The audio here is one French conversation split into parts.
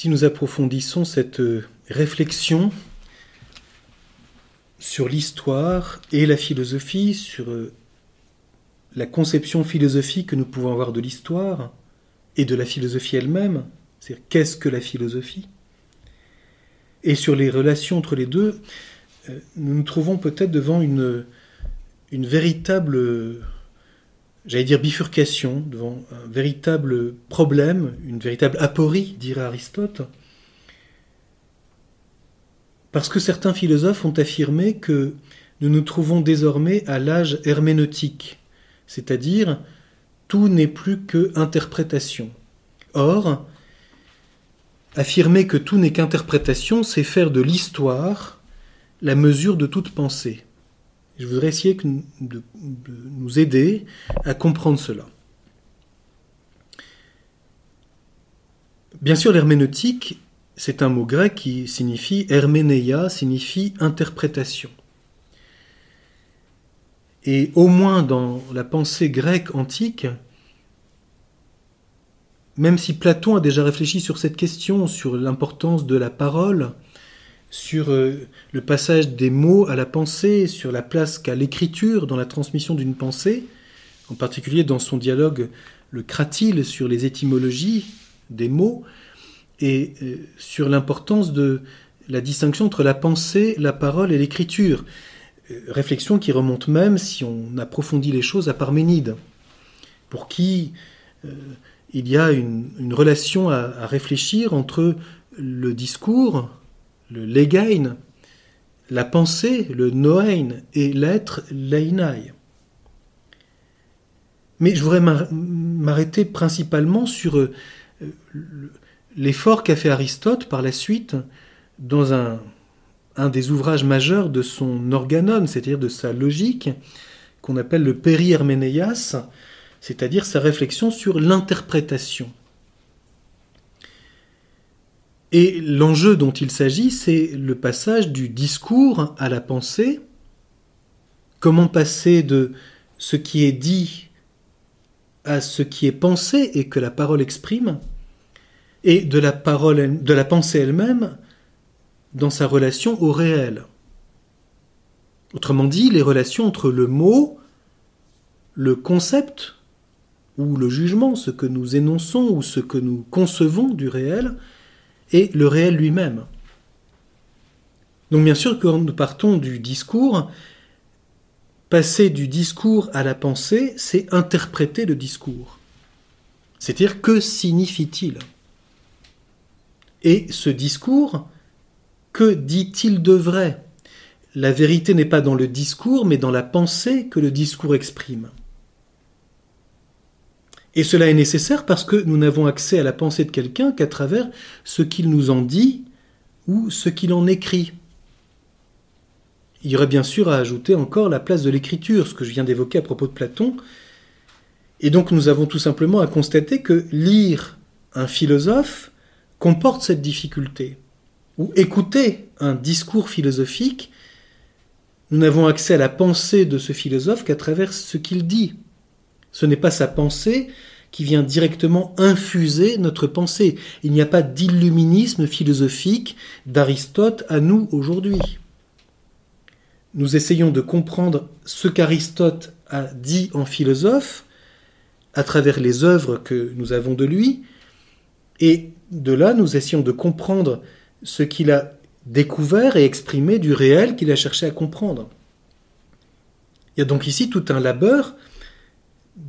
Si nous approfondissons cette réflexion sur l'histoire et la philosophie, sur euh, la conception philosophique que nous pouvons avoir de l'histoire et de la philosophie elle-même, c'est-à-dire qu'est-ce que la philosophie, et sur les relations entre les deux, euh, nous nous trouvons peut-être devant une, une véritable j'allais dire bifurcation, devant un véritable problème, une véritable aporie, dirait Aristote, parce que certains philosophes ont affirmé que nous nous trouvons désormais à l'âge herméneutique, c'est-à-dire tout n'est plus que interprétation. Or, affirmer que tout n'est qu'interprétation, c'est faire de l'histoire la mesure de toute pensée. Je voudrais essayer de, nous aider à comprendre cela. Bien sûr, l'herméneutique, c'est un mot grec qui signifie herménéia, signifie interprétation. Et au moins dans la pensée grecque antique, même si Platon a déjà réfléchi sur cette question, sur l'importance de la parole, sur euh, le passage des mots à la pensée, sur la place qu'a l'écriture dans la transmission d'une pensée, en particulier dans son dialogue le Cratyle sur les étymologies des mots, et euh, sur l'importance de la distinction entre la pensée, la parole et l'écriture. Euh, réflexion qui remonte même, si on approfondit les choses, à Parménide, pour qui il y a une, relation à réfléchir entre le discours, le legain, la pensée, le noein, et l'être, l'einai. Mais je voudrais m'arrêter principalement sur euh, l'effort qu'a fait Aristote par la suite dans un, des ouvrages majeurs de son organon, c'est-à-dire de sa logique, qu'on appelle le Peri-Herménéas, c'est-à-dire sa réflexion sur l'interprétation. Et l'enjeu dont il s'agit, c'est le passage du discours à la pensée. Comment passer de ce qui est dit à ce qui est pensé et que la parole exprime, et de la parole, de la pensée elle-même dans sa relation au réel. Autrement dit, les relations entre le mot, le concept ou le jugement, ce que nous énonçons ou ce que nous concevons du réel, et le réel lui-même. Donc bien sûr, quand nous partons du discours, passer du discours à la pensée, c'est interpréter le discours. C'est-à-dire que signifie-t-il? Et ce discours, que dit-il de vrai? La vérité n'est pas dans le discours, mais dans la pensée que le discours exprime. Et cela est nécessaire parce que nous n'avons accès à la pensée de quelqu'un qu'à travers ce qu'il nous en dit ou ce qu'il en écrit. Il y aurait bien sûr à ajouter encore la place de l'écriture, ce que je viens d'évoquer à propos de Platon. Et donc nous avons tout simplement à constater que lire un philosophe comporte cette difficulté. Ou écouter un discours philosophique, nous n'avons accès à la pensée de ce philosophe qu'à travers ce qu'il dit. Ce n'est pas sa pensée qui vient directement infuser notre pensée. Il n'y a pas d'illuminisme philosophique d'Aristote à nous aujourd'hui. Nous essayons de comprendre ce qu'Aristote a dit en philosophe à travers les œuvres que nous avons de lui, et de là nous essayons de comprendre ce qu'il a découvert et exprimé du réel qu'il a cherché à comprendre. Il y a donc ici tout un labeur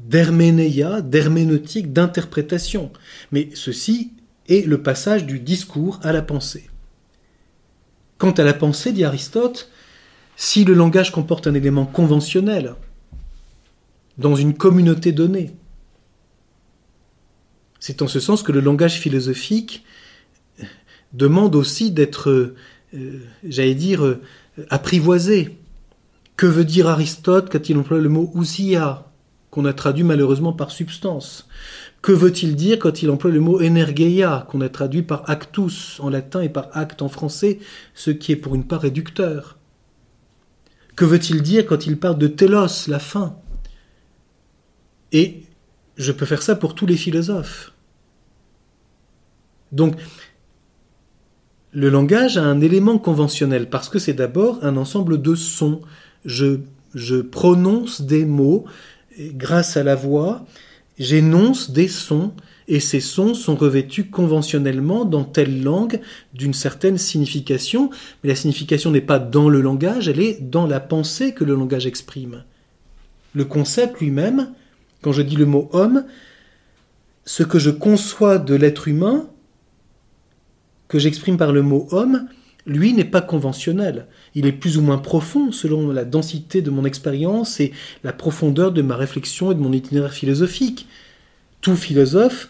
d'herménéia, d'herméneutique, d'interprétation. Mais ceci est le passage du discours à la pensée. Quant à la pensée, dit Aristote, si le langage comporte un élément conventionnel, dans une communauté donnée, C'est en ce sens que le langage philosophique demande aussi d'être, euh, j'allais dire, euh, apprivoisé. Que veut dire Aristote quand il emploie le mot ousia, qu'on a traduit malheureusement par substance Que veut-il dire quand il emploie le mot energeia, qu'on a traduit par actus en latin et par acte en français, ce qui est pour une part réducteur? Que veut-il dire quand il parle de telos, la fin? Et je peux faire ça pour tous les philosophes. Donc, le langage a un élément conventionnel parce que c'est d'abord un ensemble de sons. Je, je prononce des mots grâce à la voix, j'énonce des sons et ces sons sont revêtus conventionnellement dans telle langue d'une certaine signification, mais la signification n'est pas dans le langage, elle est dans la pensée que le langage exprime. Le concept lui-même, quand je dis le mot homme, ce que je conçois de l'être humain, que j'exprime par le mot homme, lui n'est pas conventionnel. Il est plus ou moins profond selon la densité de mon expérience et la profondeur de ma réflexion et de mon itinéraire philosophique. Tout philosophe,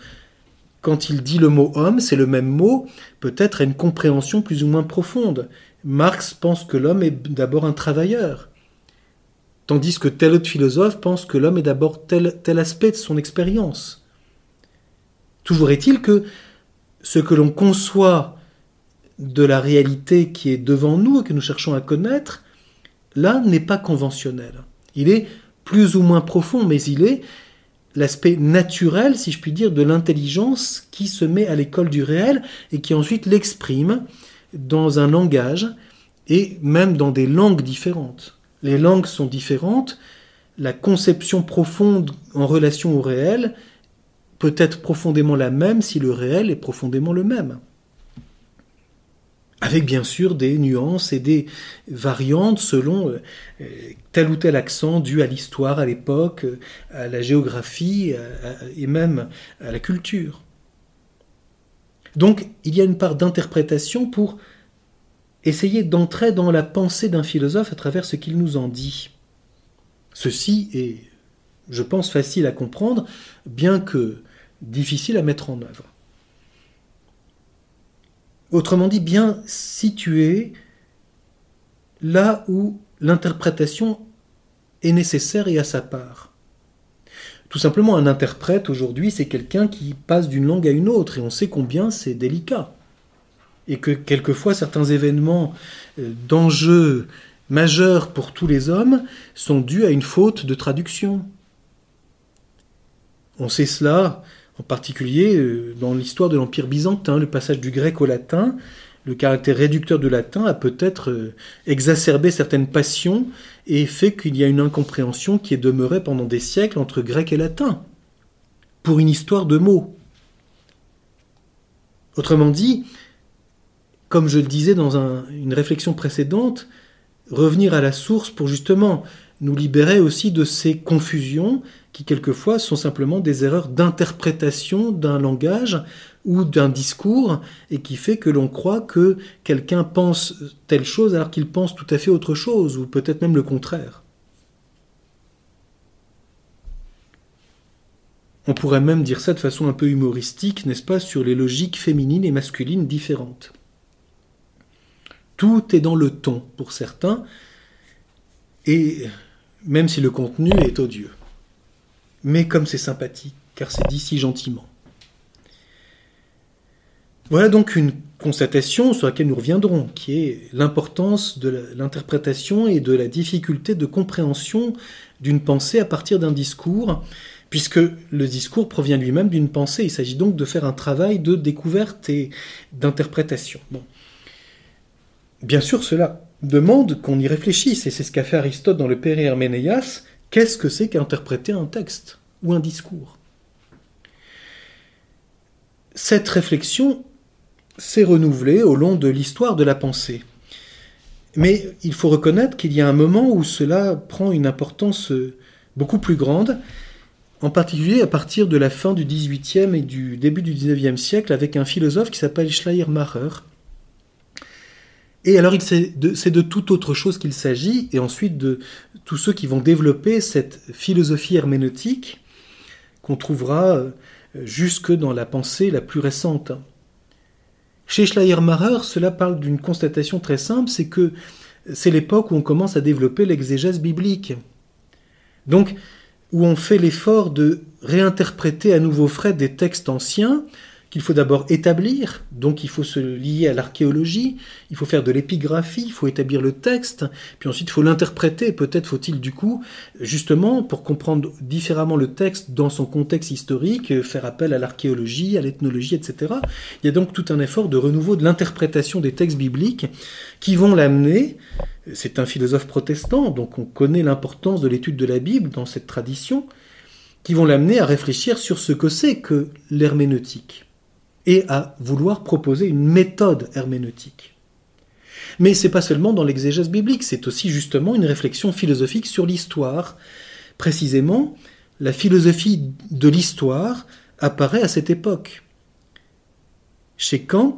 quand il dit le mot homme, c'est le même mot, peut-être à une compréhension plus ou moins profonde. Marx pense que l'homme est d'abord un travailleur, tandis que tel autre philosophe pense que l'homme est d'abord tel, tel aspect de son expérience. Toujours est-il que ce que l'on conçoit de la réalité qui est devant nous et que nous cherchons à connaître, là n'est pas conventionnel. Il est plus ou moins profond, mais il est l'aspect naturel, si je puis dire, de l'intelligence qui se met à l'école du réel et qui ensuite l'exprime dans un langage et même dans des langues différentes. Les langues sont différentes, la conception profonde en relation au réel peut être profondément la même si le réel est profondément le même. Avec bien sûr des nuances et des variantes selon euh, tel ou tel accent dû à l'histoire, à l'époque, à la géographie et même à la culture. Donc il y a une part d'interprétation pour essayer d'entrer dans la pensée d'un philosophe à travers ce qu'il nous en dit. Ceci est, je pense, facile à comprendre, bien que difficile à mettre en œuvre. Autrement dit, bien situé là où l'interprétation est nécessaire et à sa part. Tout simplement, un interprète aujourd'hui, c'est quelqu'un qui passe d'une langue à une autre, et on sait combien c'est délicat. Et que quelquefois, certains événements euh, d'enjeux majeurs pour tous les hommes sont dus à une faute de traduction. On sait cela en particulier euh, dans l'histoire de l'Empire byzantin, le passage du grec au latin, le caractère réducteur du latin a peut-être euh, exacerbé certaines passions et fait qu'il y a une incompréhension qui est demeurée pendant des siècles entre grec et latin, pour une histoire de mots. Autrement dit, comme je le disais dans une réflexion précédente, revenir à la source pour justement nous libérer aussi de ces confusions qui quelquefois sont simplement des erreurs d'interprétation d'un langage ou d'un discours et qui fait que l'on croit que quelqu'un pense telle chose alors qu'il pense tout à fait autre chose ou peut-être même le contraire. On pourrait même dire ça de façon un peu humoristique, n'est-ce pas, sur les logiques féminines et masculines différentes. Tout est dans le ton pour certains, et même si le contenu est odieux. Mais comme c'est sympathique, car c'est dit si gentiment. Voilà donc une constatation sur laquelle nous reviendrons, qui est l'importance de l'interprétation et de la difficulté de compréhension d'une pensée à partir d'un discours, puisque le discours provient lui-même d'une pensée. Il s'agit donc de faire un travail de découverte et d'interprétation. Bien sûr, cela demande qu'on y réfléchisse, et c'est ce qu'a fait Aristote dans le Père Herménéas. Qu'est-ce que c'est qu'interpréter un texte ou un discours? Cette réflexion s'est renouvelée au long de l'histoire de la pensée. Mais il faut reconnaître qu'il y a un moment où cela prend une importance beaucoup plus grande, en particulier à partir de la fin du XVIIIe et du début du XIXe siècle, avec un philosophe qui s'appelle Schleiermacher, et alors, c'est de, toute autre chose qu'il s'agit, et ensuite de tous ceux qui vont développer cette philosophie herméneutique qu'on trouvera euh, jusque dans la pensée la plus récente. Chez Schleiermacher, cela parle d'une constatation très simple, c'est que c'est l'époque où on commence à développer l'exégèse biblique. Donc, où on fait l'effort de réinterpréter à nouveau frais des textes anciens qu'il faut d'abord établir, donc il faut se lier à l'archéologie, il faut faire de l'épigraphie, il faut établir le texte, puis ensuite il faut l'interpréter, peut-être faut-il du coup, justement, pour comprendre différemment le texte dans son contexte historique, faire appel à l'archéologie, à l'ethnologie, etc. Il y a donc tout un effort de renouveau de l'interprétation des textes bibliques qui vont l'amener, c'est un philosophe protestant, donc on connaît l'importance de l'étude de la Bible dans cette tradition, qui vont l'amener à réfléchir sur ce que c'est que l'herméneutique et à vouloir proposer une méthode herméneutique. Mais c'est pas seulement dans l'exégèse biblique, c'est aussi justement une réflexion philosophique sur l'histoire. Précisément, la philosophie de l'histoire apparaît à cette époque. Chez Kant,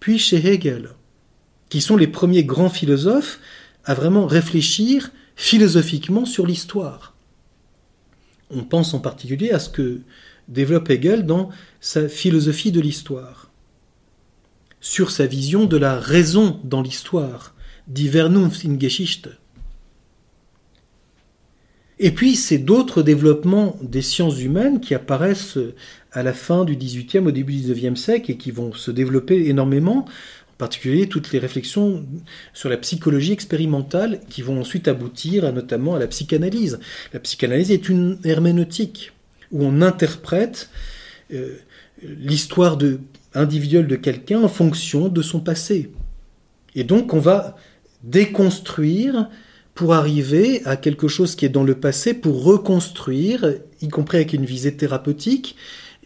puis chez Hegel, qui sont les premiers grands philosophes à vraiment réfléchir philosophiquement sur l'histoire. On pense en particulier à ce que développe Hegel dans sa philosophie de l'histoire, sur sa vision de la raison dans l'histoire, die Vernunft Et puis, c'est d'autres développements des sciences humaines qui apparaissent à la fin du XVIIIe, au début du XIXe siècle et qui vont se développer énormément, en particulier toutes les réflexions sur la psychologie expérimentale qui vont ensuite aboutir notamment à la psychanalyse. La psychanalyse est une herméneutique où on interprète euh, l'histoire individuelle de quelqu'un en fonction de son passé. Et donc on va déconstruire pour arriver à quelque chose qui est dans le passé, pour reconstruire, y compris avec une visée thérapeutique,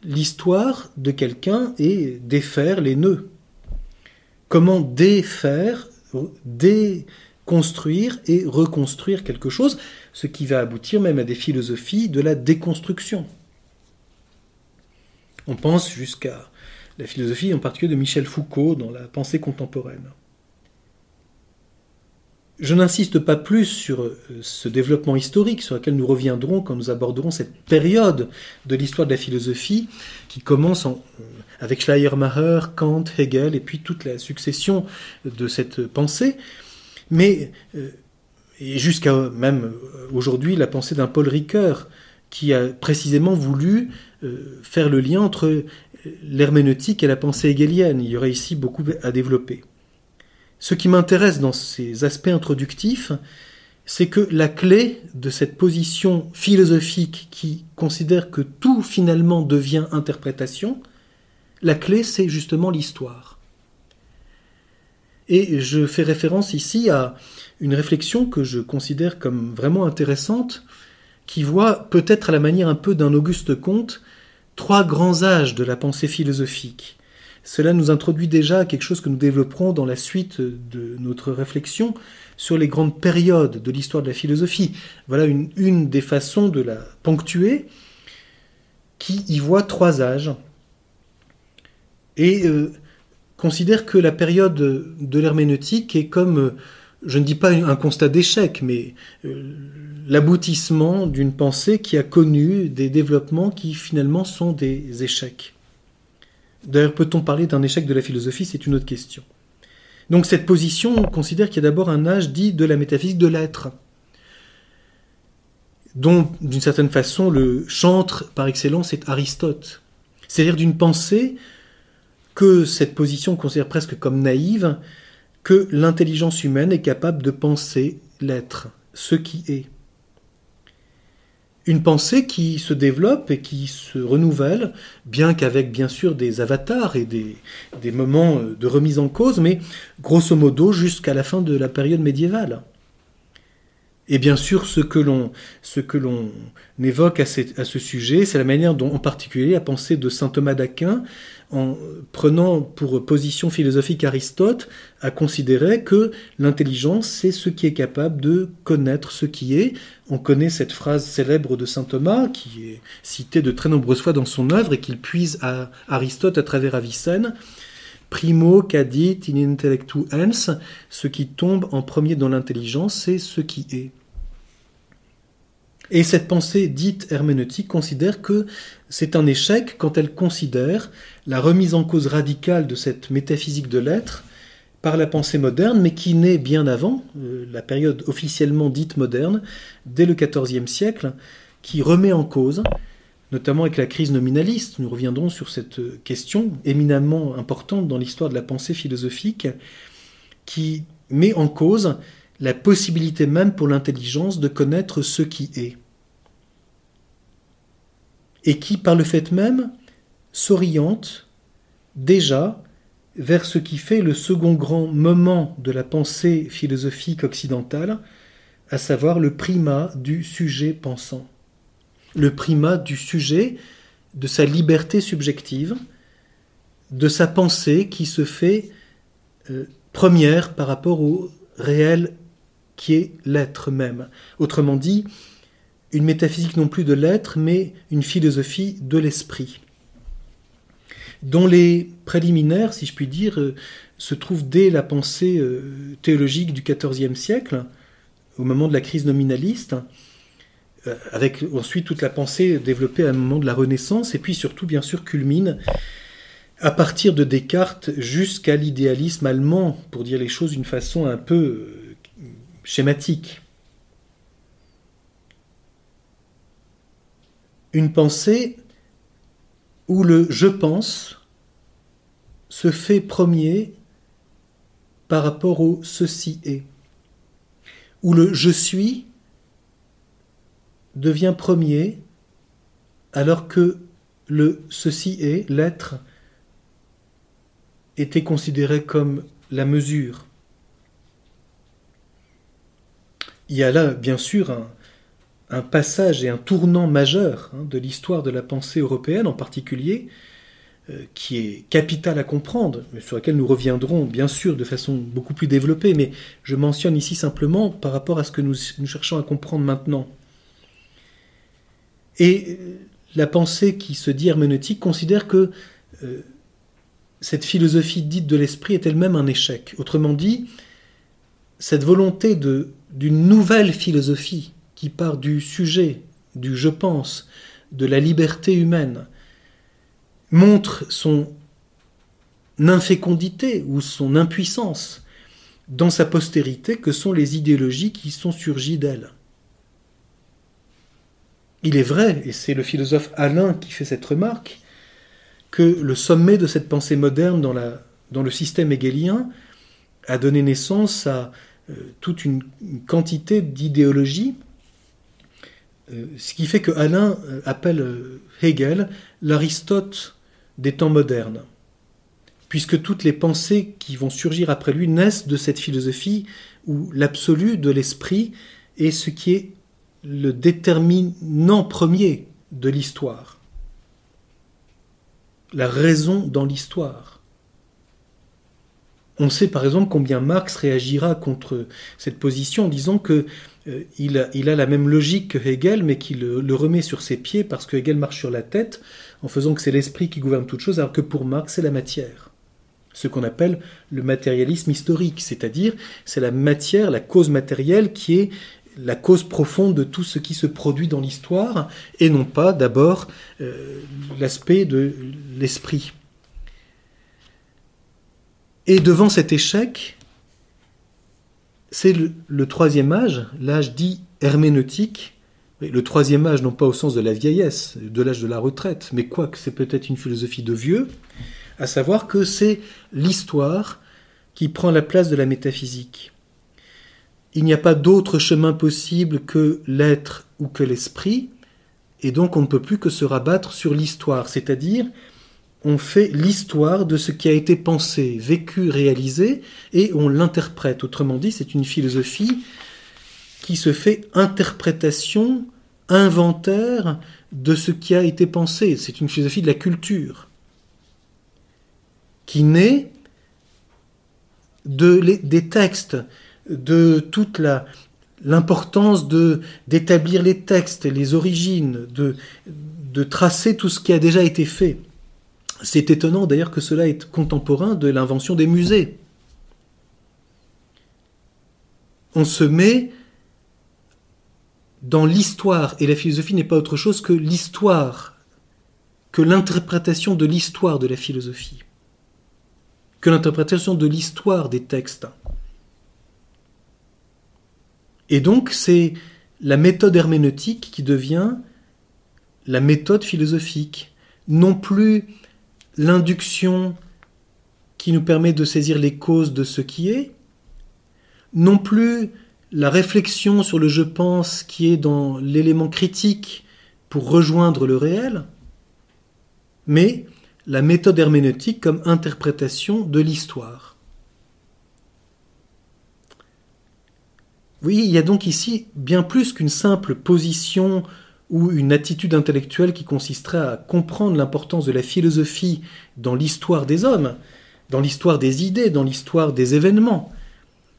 l'histoire de quelqu'un et défaire les nœuds. Comment défaire, déconstruire et reconstruire quelque chose, ce qui va aboutir même à des philosophies de la déconstruction. On pense jusqu'à la philosophie en particulier de Michel Foucault dans la pensée contemporaine. Je n'insiste pas plus sur euh, ce développement historique sur lequel nous reviendrons quand nous aborderons cette période de l'histoire de la philosophie qui commence euh, avec Schleiermacher, Kant, Hegel et puis toute la succession de cette pensée. Mais euh, jusqu'à même aujourd'hui la pensée d'un Paul Ricoeur qui a précisément voulu euh, faire le lien entre l'herméneutique et la pensée hegelienne. Il y aurait ici beaucoup à développer. Ce qui m'intéresse dans ces aspects introductifs, c'est que la clé de cette position philosophique qui considère que tout finalement devient interprétation, la clé c'est justement l'histoire. Et je fais référence ici à une réflexion que je considère comme vraiment intéressante qui voit, peut-être à la manière un peu d'un Auguste Comte, trois grands âges de la pensée philosophique. Cela nous introduit déjà à quelque chose que nous développerons dans la suite de notre réflexion sur les grandes périodes de l'histoire de la philosophie. Voilà une, des façons de la ponctuer qui y voit trois âges et euh, considère que la période de l'herméneutique est comme, euh, je ne dis pas un constat d'échec, mais euh, l'aboutissement d'une pensée qui a connu des développements qui finalement sont des échecs. D'ailleurs, peut-on parler d'un échec de la philosophie? C'est une autre question. Donc cette position considère qu'il y a d'abord un âge dit de la métaphysique de l'être, dont d'une certaine façon le chantre par excellence est Aristote. C'est-à-dire d'une pensée que cette position considère presque comme naïve, que l'intelligence humaine est capable de penser l'être, ce qui est une pensée qui se développe et qui se renouvelle, bien qu'avec bien sûr des avatars et des, moments de remise en cause, mais grosso modo jusqu'à la fin de la période médiévale. Et bien sûr, ce que l'on, ce que évoque à, à ce sujet, c'est la manière dont, en particulier, la pensée de saint Thomas d'Aquin, en prenant pour position philosophique Aristote, a considéré que l'intelligence, c'est ce qui est capable de connaître ce qui est. On connaît cette phrase célèbre de saint Thomas, qui est citée de très nombreuses fois dans son œuvre et qu'il puise à Aristote à travers Avicenne. Primo cadit in intellectu ens, ce qui tombe en premier dans l'intelligence, c'est ce qui est. Et cette pensée dite herméneutique considère que c'est un échec quand elle considère la remise en cause radicale de cette métaphysique de l'être par la pensée moderne, mais qui naît bien avant, euh, la période officiellement dite moderne, dès le XIVe siècle, qui remet en cause, notamment avec la crise nominaliste, nous reviendrons sur cette question éminemment importante dans l'histoire de la pensée philosophique, qui met en cause la possibilité même pour l'intelligence de connaître ce qui est, et qui, par le fait même, s'oriente déjà vers ce qui fait le second grand moment de la pensée philosophique occidentale, à savoir le primat du sujet pensant, le primat du sujet, de sa liberté subjective, de sa pensée qui se fait euh, première par rapport au réel qui est l'être même. Autrement dit, une métaphysique non plus de l'être, mais une philosophie de l'esprit, dont les préliminaires, si je puis dire, euh, se trouvent dès la pensée euh, théologique du XIVe siècle, au moment de la crise nominaliste, euh, avec ensuite toute la pensée développée à un moment de la Renaissance, et puis surtout, bien sûr, culmine à partir de Descartes jusqu'à l'idéalisme allemand, pour dire les choses d'une façon un peu schématique. Une pensée où le je pense se fait premier par rapport au ceci est, où le je suis devient premier alors que le ceci est, l'être, était considéré comme la mesure. Il y a là, bien sûr, un, passage et un tournant majeur hein, de l'histoire de la pensée européenne en particulier, euh, qui est capital à comprendre, mais sur lequel nous reviendrons bien sûr de façon beaucoup plus développée, mais je mentionne ici simplement par rapport à ce que nous, cherchons à comprendre maintenant. Et euh, la pensée qui se dit herméneutique considère que euh, cette philosophie dite de l'esprit est elle-même un échec. Autrement dit, cette volonté de d'une nouvelle philosophie qui part du sujet, du je pense, de la liberté humaine, montre son infécondité ou son impuissance dans sa postérité que sont les idéologies qui sont surgies d'elle. Il est vrai, et c'est le philosophe Alain qui fait cette remarque, que le sommet de cette pensée moderne dans, le système hegelien a donné naissance à toute une, quantité d'idéologies, euh, ce qui fait que Alain euh, appelle Hegel l'Aristote des temps modernes, puisque toutes les pensées qui vont surgir après lui naissent de cette philosophie où l'absolu de l'esprit est ce qui est le déterminant premier de l'histoire, la raison dans l'histoire. On sait par exemple combien Marx réagira contre cette position en disant que euh, il, a, la même logique que Hegel, mais qu'il le, remet sur ses pieds parce que Hegel marche sur la tête, en faisant que c'est l'esprit qui gouverne toute chose, alors que pour Marx, c'est la matière. Ce qu'on appelle le matérialisme historique, c'est-à-dire c'est la matière, la cause matérielle qui est la cause profonde de tout ce qui se produit dans l'histoire, et non pas d'abord euh, l'aspect de l'esprit. Et devant cet échec, c'est le, troisième âge, l'âge dit herméneutique, le troisième âge non pas au sens de la vieillesse, de l'âge de la retraite, mais quoique c'est peut-être une philosophie de vieux, à savoir que c'est l'histoire qui prend la place de la métaphysique. Il n'y a pas d'autre chemin possible que l'être ou que l'esprit, et donc on ne peut plus que se rabattre sur l'histoire, c'est-à-dire on fait l'histoire de ce qui a été pensé, vécu, réalisé, et on l'interprète. Autrement dit, c'est une philosophie qui se fait interprétation, inventaire de ce qui a été pensé. C'est une philosophie de la culture qui naît de, des textes, de toute l'importance d'établir les textes, les origines, de tracer tout ce qui a déjà été fait. C'est étonnant d'ailleurs que cela est contemporain de l'invention des musées. On se met dans l'histoire, et la philosophie n'est pas autre chose que l'histoire, que l'interprétation de l'histoire de la philosophie, que l'interprétation de l'histoire des textes. Et donc c'est la méthode herméneutique qui devient la méthode philosophique, non plus l'induction qui nous permet de saisir les causes de ce qui est, non plus la réflexion sur le je pense qui est dans l'élément critique pour rejoindre le réel, mais la méthode herméneutique comme interprétation de l'histoire. Oui, il y a donc ici bien plus qu'une simple position ou une attitude intellectuelle qui consisterait à comprendre l'importance de la philosophie dans l'histoire des hommes, dans l'histoire des idées, dans l'histoire des événements,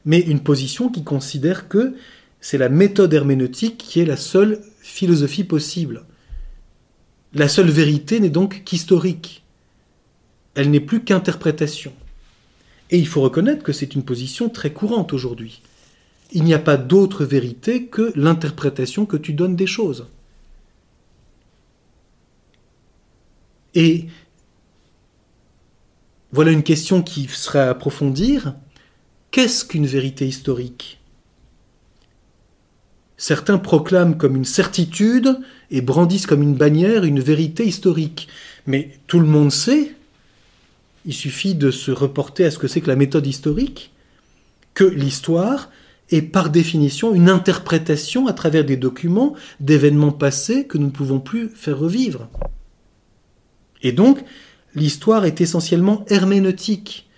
mais une position qui considère que c'est la méthode herméneutique qui est la seule philosophie possible. La seule vérité n'est donc qu'historique. Elle n'est plus qu'interprétation. Et il faut reconnaître que c'est une position très courante aujourd'hui. Il n'y a pas d'autre vérité que l'interprétation que tu donnes des choses. Et voilà une question qui serait à approfondir. Qu'est-ce qu'une vérité historique? Certains proclament comme une certitude et brandissent comme une bannière une vérité historique. Mais tout le monde sait, il suffit de se reporter à ce que c'est que la méthode historique, que l'histoire est par définition une interprétation à travers des documents d'événements passés que nous ne pouvons plus faire revivre. Et donc, l'histoire est essentiellement herméneutique.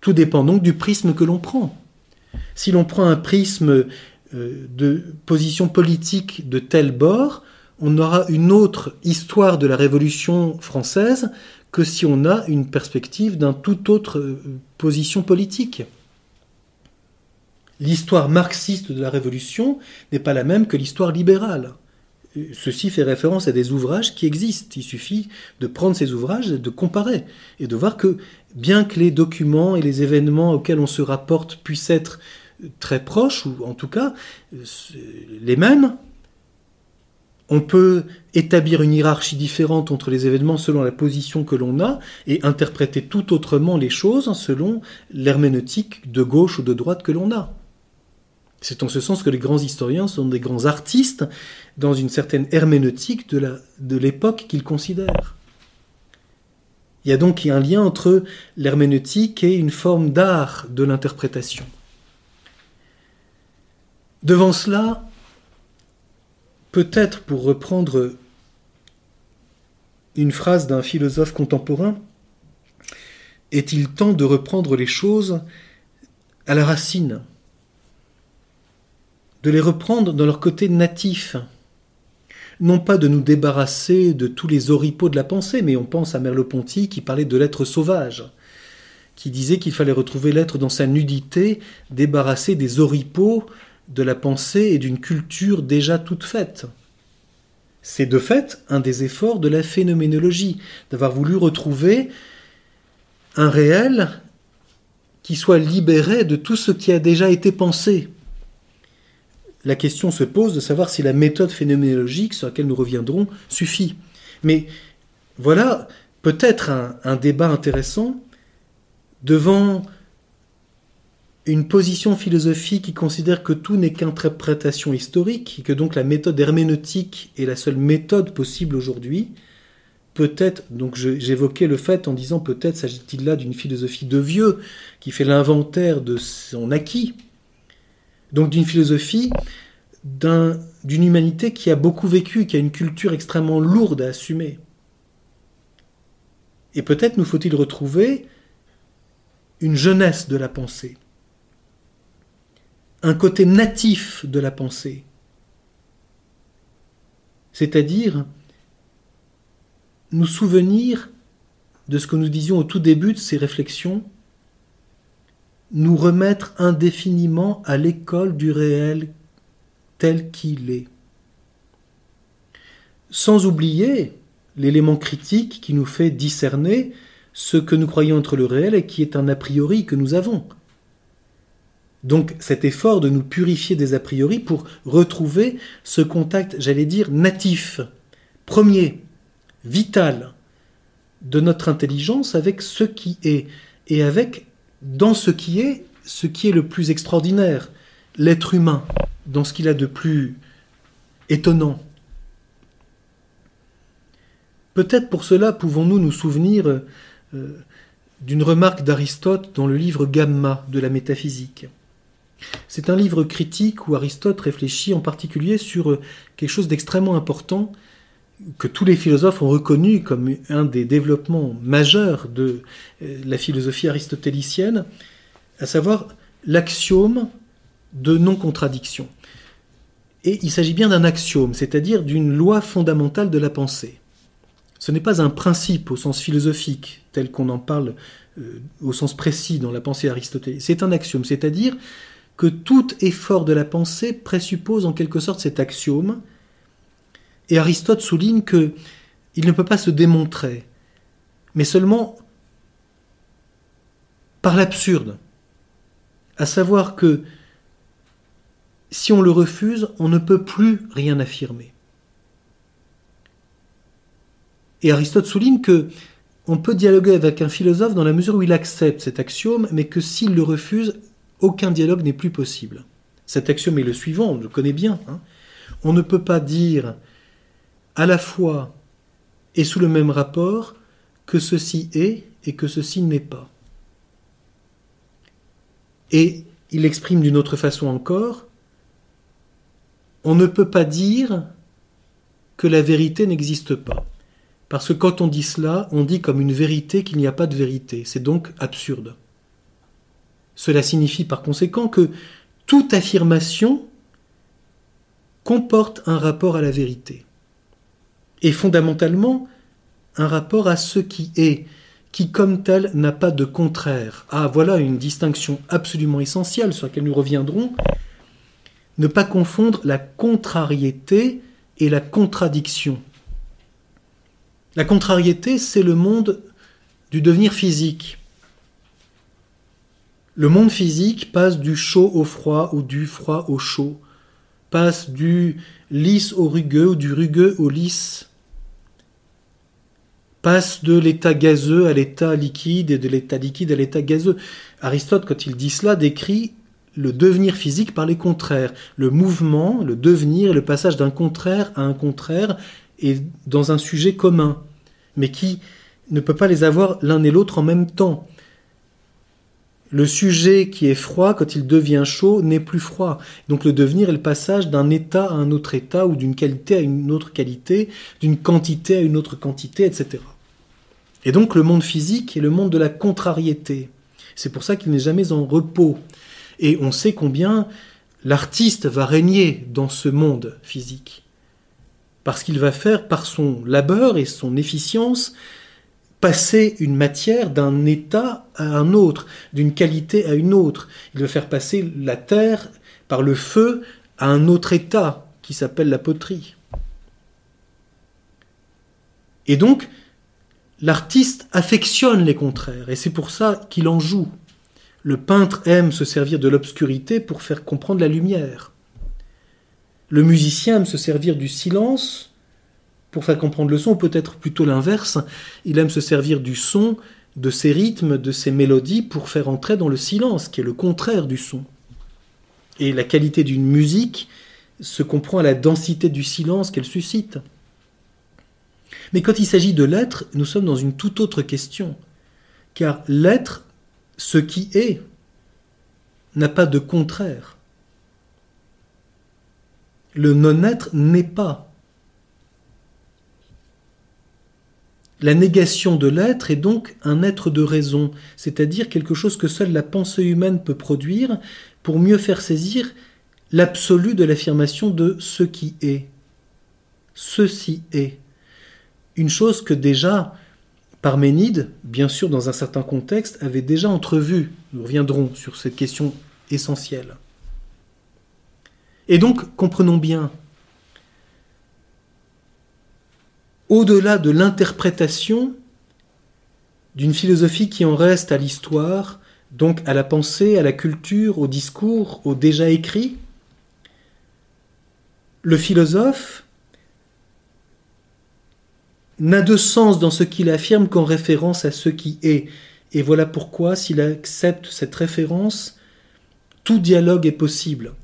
Tout dépend donc du prisme que l'on prend. Si l'on prend un prisme euh, de position politique de tel bord, on aura une autre histoire de la Révolution française que si on a une perspective d'un tout autre euh, position politique. L'histoire marxiste de la Révolution n'est pas la même que l'histoire libérale. Ceci fait référence à des ouvrages qui existent. Il suffit de prendre ces ouvrages et de comparer et de voir que bien que les documents et les événements auxquels on se rapporte puissent être très proches, ou en tout cas les mêmes, on peut établir une hiérarchie différente entre les événements selon la position que l'on a et interpréter tout autrement les choses selon l'herméneutique de gauche ou de droite que l'on a. C'est en ce sens que les grands historiens sont des grands artistes dans une certaine herméneutique de l'époque qu'ils considèrent. Il y a donc un lien entre l'herméneutique et une forme d'art de l'interprétation. Devant cela, peut-être pour reprendre une phrase d'un philosophe contemporain, est-il temps de reprendre les choses à la racine? De les reprendre dans leur côté natif. Non pas de nous débarrasser de tous les oripeaux de la pensée, mais on pense à Merleau-Ponty qui parlait de l'être sauvage, qui disait qu'il fallait retrouver l'être dans sa nudité, débarrassé des oripeaux de la pensée et d'une culture déjà toute faite. C'est de fait un des efforts de la phénoménologie, d'avoir voulu retrouver un réel qui soit libéré de tout ce qui a déjà été pensé, la question se pose de savoir si la méthode phénoménologique sur laquelle nous reviendrons suffit. Mais voilà peut-être un, débat intéressant devant une position philosophique qui considère que tout n'est qu'interprétation historique et que donc la méthode herméneutique est la seule méthode possible aujourd'hui. Peut-être, donc j'évoquais le fait en disant peut-être s'agit-il là d'une philosophie de vieux qui fait l'inventaire de son acquis, donc d'une philosophie d'une humanité qui a beaucoup vécu, qui a une culture extrêmement lourde à assumer. Et peut-être nous faut-il retrouver une jeunesse de la pensée, un côté natif de la pensée, c'est-à-dire nous souvenir de ce que nous disions au tout début de ces réflexions, nous remettre indéfiniment à l'école du réel tel qu'il est. Sans oublier l'élément critique qui nous fait discerner ce que nous croyons entre le réel et qui est un a priori que nous avons. Donc cet effort de nous purifier des a priori pour retrouver ce contact, j'allais dire, natif, premier, vital, de notre intelligence avec ce qui est, et avec, dans ce qui est, ce qui est le plus extraordinaire, l'être humain, dans ce qu'il a de plus étonnant. Peut-être pour cela pouvons-nous nous souvenir euh, d'une remarque d'Aristote dans le livre Gamma de la métaphysique. C'est un livre critique où Aristote réfléchit en particulier sur euh, quelque chose d'extrêmement important que tous les philosophes ont reconnu comme un des développements majeurs de euh, la philosophie aristotélicienne, à savoir l'axiome de non-contradiction. Et il s'agit bien d'un axiome, c'est-à-dire d'une loi fondamentale de la pensée. Ce n'est pas un principe au sens philosophique, tel qu'on en parle euh, au sens précis dans la pensée aristotélicienne. C'est un axiome, c'est-à-dire que tout effort de la pensée présuppose en quelque sorte cet axiome, et Aristote souligne que il ne peut pas se démontrer, mais seulement par l'absurde, à savoir que si on le refuse, on ne peut plus rien affirmer. Et Aristote souligne que on peut dialoguer avec un philosophe dans la mesure où il accepte cet axiome, mais que s'il le refuse, aucun dialogue n'est plus possible. Cet axiome est le suivant, on le connaît bien. Hein. On ne peut pas dire à la fois et sous le même rapport que ceci est et que ceci n'est pas. Et il exprime d'une autre façon encore, on ne peut pas dire que la vérité n'existe pas. Parce que quand on dit cela, on dit comme une vérité qu'il n'y a pas de vérité. C'est donc absurde. Cela signifie par conséquent que toute affirmation comporte un rapport à la vérité. Et fondamentalement, un rapport à ce qui est, qui comme tel n'a pas de contraire. Ah, voilà une distinction absolument essentielle sur laquelle nous reviendrons. Ne pas confondre la contrariété et la contradiction. La contrariété, c'est le monde du devenir physique. Le monde physique passe du chaud au froid ou du froid au chaud, passe du lisse au rugueux ou du rugueux au lisse, passe de l'état gazeux à l'état liquide et de l'état liquide à l'état gazeux. Aristote, quand il dit cela, décrit le devenir physique par les contraires, le mouvement, le devenir, le passage d'un contraire à un contraire et dans un sujet commun, mais qui ne peut pas les avoir l'un et l'autre en même temps. Le sujet qui est froid, quand il devient chaud, n'est plus froid. Donc le devenir est le passage d'un état à un autre état, ou d'une qualité à une autre qualité, d'une quantité à une autre quantité, etc. Et donc le monde physique est le monde de la contrariété. C'est pour ça qu'il n'est jamais en repos. Et on sait combien l'artiste va régner dans ce monde physique. Parce qu'il va faire par son labeur et son efficience passer une matière d'un état à un autre, d'une qualité à une autre. Il veut faire passer la terre par le feu à un autre état qui s'appelle la poterie. Et donc, l'artiste affectionne les contraires, et c'est pour ça qu'il en joue. Le peintre aime se servir de l'obscurité pour faire comprendre la lumière. Le musicien aime se servir du silence pour faire comprendre le son, peut-être plutôt l'inverse. Il aime se servir du son, de ses rythmes, de ses mélodies pour faire entrer dans le silence, qui est le contraire du son. Et la qualité d'une musique se comprend à la densité du silence qu'elle suscite. Mais quand il s'agit de l'être, nous sommes dans une toute autre question. Car l'être, ce qui est, n'a pas de contraire. Le non-être n'est pas. La négation de l'être est donc un être de raison, c'est-à-dire quelque chose que seule la pensée humaine peut produire pour mieux faire saisir l'absolu de l'affirmation de ce qui est. Ceci est. Une chose que déjà Parménide, bien sûr dans un certain contexte, avait déjà entrevue. Nous reviendrons sur cette question essentielle. Et donc, comprenons bien, au-delà de l'interprétation d'une philosophie qui en reste à l'histoire, donc à la pensée, à la culture, au discours, au déjà écrit. Le philosophe n'a de sens dans ce qu'il affirme qu'en référence à ce qui est. Et voilà pourquoi, s'il accepte cette référence, tout dialogue est possible.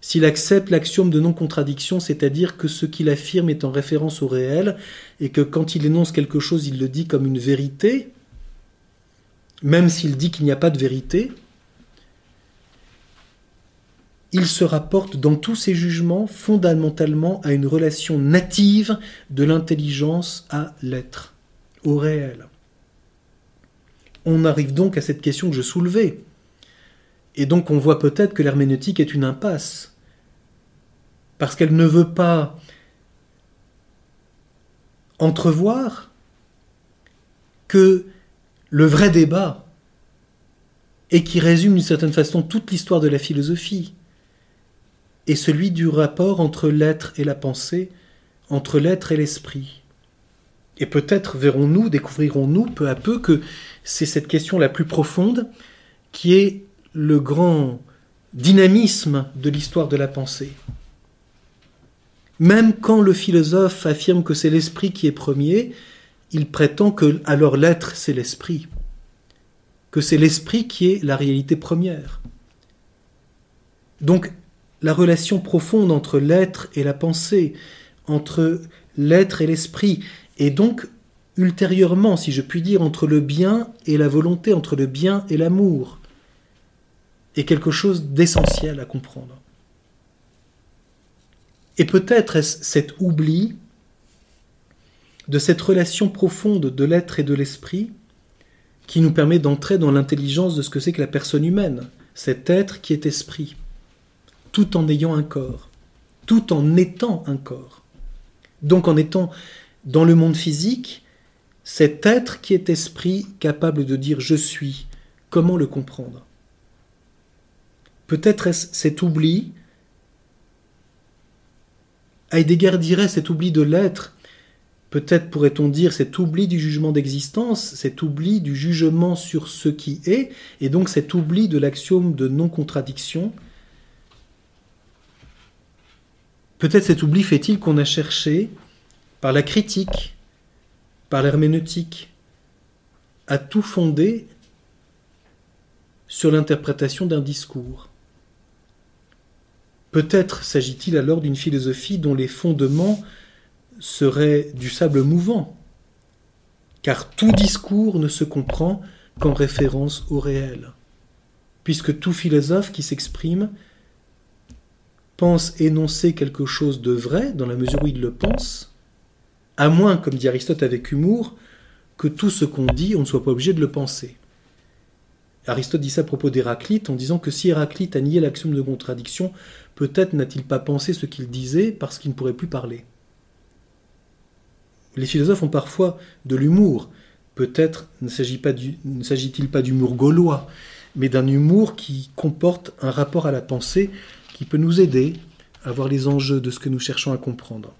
S'il accepte l'axiome de non-contradiction, c'est-à-dire que ce qu'il affirme est en référence au réel, et que quand il énonce quelque chose, il le dit comme une vérité, même s'il dit qu'il n'y a pas de vérité, il se rapporte dans tous ses jugements fondamentalement à une relation native de l'intelligence à l'être, au réel. On arrive donc à cette question que je soulevais. Et donc on voit peut-être que l'herméneutique est une impasse, parce qu'elle ne veut pas entrevoir que le vrai débat, et qui résume d'une certaine façon toute l'histoire de la philosophie, est celui du rapport entre l'être et la pensée, entre l'être et l'esprit. Et peut-être verrons-nous, découvrirons-nous peu à peu que c'est cette question la plus profonde qui est le grand dynamisme de l'histoire de la pensée. Même quand le philosophe affirme que c'est l'esprit qui est premier, il prétend que alors l'être c'est l'esprit, que c'est l'esprit qui est la réalité première. Donc la relation profonde entre l'être et la pensée, entre l'être et l'esprit, et donc ultérieurement, si je puis dire, entre le bien et la volonté, entre le bien et l'amour, est quelque chose d'essentiel à comprendre. Et peut-être est-ce cet oubli de cette relation profonde de l'être et de l'esprit qui nous permet d'entrer dans l'intelligence de ce que c'est que la personne humaine, cet être qui est esprit tout en ayant un corps, tout en étant un corps. Donc en étant dans le monde physique, cet être qui est esprit capable de dire je suis, comment le comprendre? Peut-être est-ce cet oubli, Heidegger dirait cet oubli de l'être, peut-être pourrait-on dire cet oubli du jugement d'existence, cet oubli du jugement sur ce qui est, et donc cet oubli de l'axiome de non-contradiction, Peut-être cet oubli fait-il qu'on a cherché, par la critique, par l'herméneutique, à tout fonder sur l'interprétation d'un discours. Peut-être s'agit-il alors d'une philosophie dont les fondements seraient du sable mouvant, car tout discours ne se comprend qu'en référence au réel, puisque tout philosophe qui s'exprime pense énoncer quelque chose de vrai, dans la mesure où il le pense, à moins, comme dit Aristote avec humour, que tout ce qu'on dit, on ne soit pas obligé de le penser. Aristote dit ça à propos d'Héraclite en disant que si Héraclite a nié l'axiome de contradiction, peut-être n'a-t-il pas pensé ce qu'il disait parce qu'il ne pourrait plus parler. Les philosophes ont parfois de l'humour. Peut-être ne s'agit-il pas d'humour gaulois, mais d'un humour qui comporte un rapport à la pensée qui peut nous aider à voir les enjeux de ce que nous cherchons à comprendre.